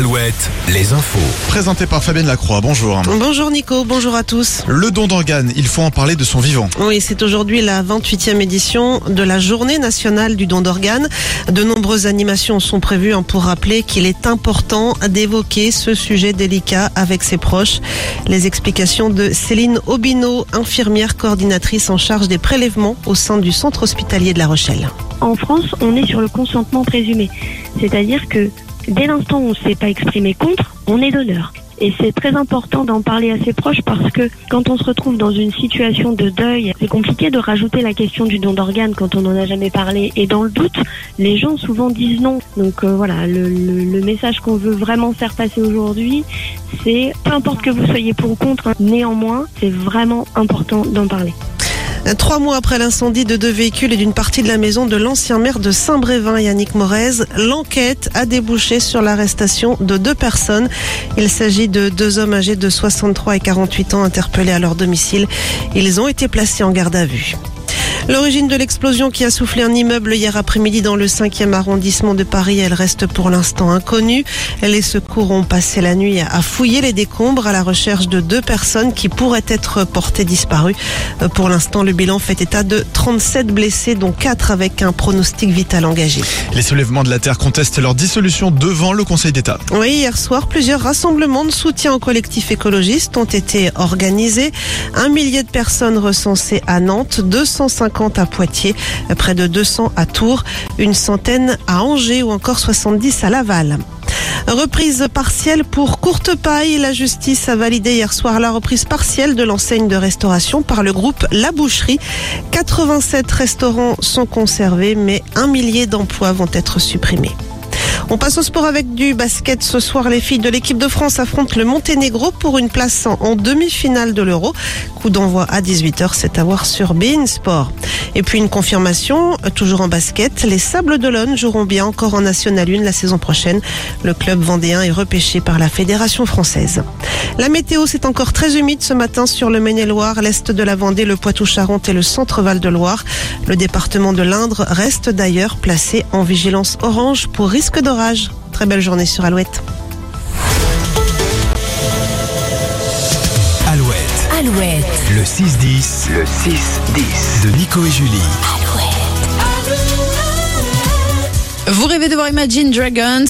Alouette, les infos. Présenté par Fabienne Lacroix, bonjour. Bonjour Nico, bonjour à tous. Le don d'organes, il faut en parler de son vivant. Oui, c'est aujourd'hui la 28e édition de la journée nationale du don d'organes. De nombreuses animations sont prévues hein, pour rappeler qu'il est important d'évoquer ce sujet délicat avec ses proches. Les explications de Céline Obino, infirmière coordinatrice en charge des prélèvements au sein du centre hospitalier de La Rochelle. En France, on est sur le consentement présumé. C'est-à-dire que dès l'instant où on ne s'est pas exprimé contre, on est donneur. Et c'est très important d'en parler à ses proches parce que quand on se retrouve dans une situation de deuil, c'est compliqué de rajouter la question du don d'organes quand on n'en a jamais parlé. Et dans le doute, les gens souvent disent non. Donc euh, voilà, le, message qu'on veut vraiment faire passer aujourd'hui, c'est peu importe que vous soyez pour ou contre, hein, néanmoins, c'est vraiment important d'en parler. Trois mois après l'incendie de deux véhicules et d'une partie de la maison de l'ancien maire de Saint-Brévin, Yannick Morez, l'enquête a débouché sur l'arrestation de deux personnes. Il s'agit de deux hommes âgés de 63 et 48 ans interpellés à leur domicile. Ils ont été placés en garde à vue. L'origine de l'explosion qui a soufflé un immeuble hier après-midi dans le 5e arrondissement de Paris, elle reste pour l'instant inconnue. Les secours ont passé la nuit à fouiller les décombres à la recherche de deux personnes qui pourraient être portées disparues. Euh, Pour l'instant, le bilan fait état de 37 blessés, dont 4 avec un pronostic vital engagé. Les soulèvements de la Terre contestent leur dissolution devant le Conseil d'État. Oui, hier soir, plusieurs rassemblements de soutien aux collectifs écologistes ont été organisés. Un millier de personnes recensées à Nantes, 250 à Poitiers, près de 200 à Tours, une centaine à Angers ou encore 70 à Laval. Reprise partielle pour courte paille. La justice a validé hier soir la reprise partielle de l'enseigne de restauration par le groupe La Boucherie. 87 restaurants sont conservés, mais un millier d'emplois vont être supprimés. On passe au sport avec du basket. Ce soir, les filles de l'équipe de France affrontent le Monténégro pour une place en, demi-finale de l'Euro. Coup d'envoi à 18h, c'est à voir sur Bein Sport. Et puis une confirmation, toujours en basket, les Sables d'Olonne joueront bien encore en National 1 la saison prochaine. Le club vendéen est repêché par la Fédération française. La météo, c'est encore très humide ce matin sur le Maine-et-Loire, l'est de la Vendée, le Poitou-Charentes et le centre-Val de Loire. Le département de l'Indre reste d'ailleurs placé en vigilance orange pour risque d'orage. Très belle journée sur Alouette. Alouette, Alouette, le 6-10, le 6-10 de Nico et Julie. vous rêvez de voir Imagine Dragons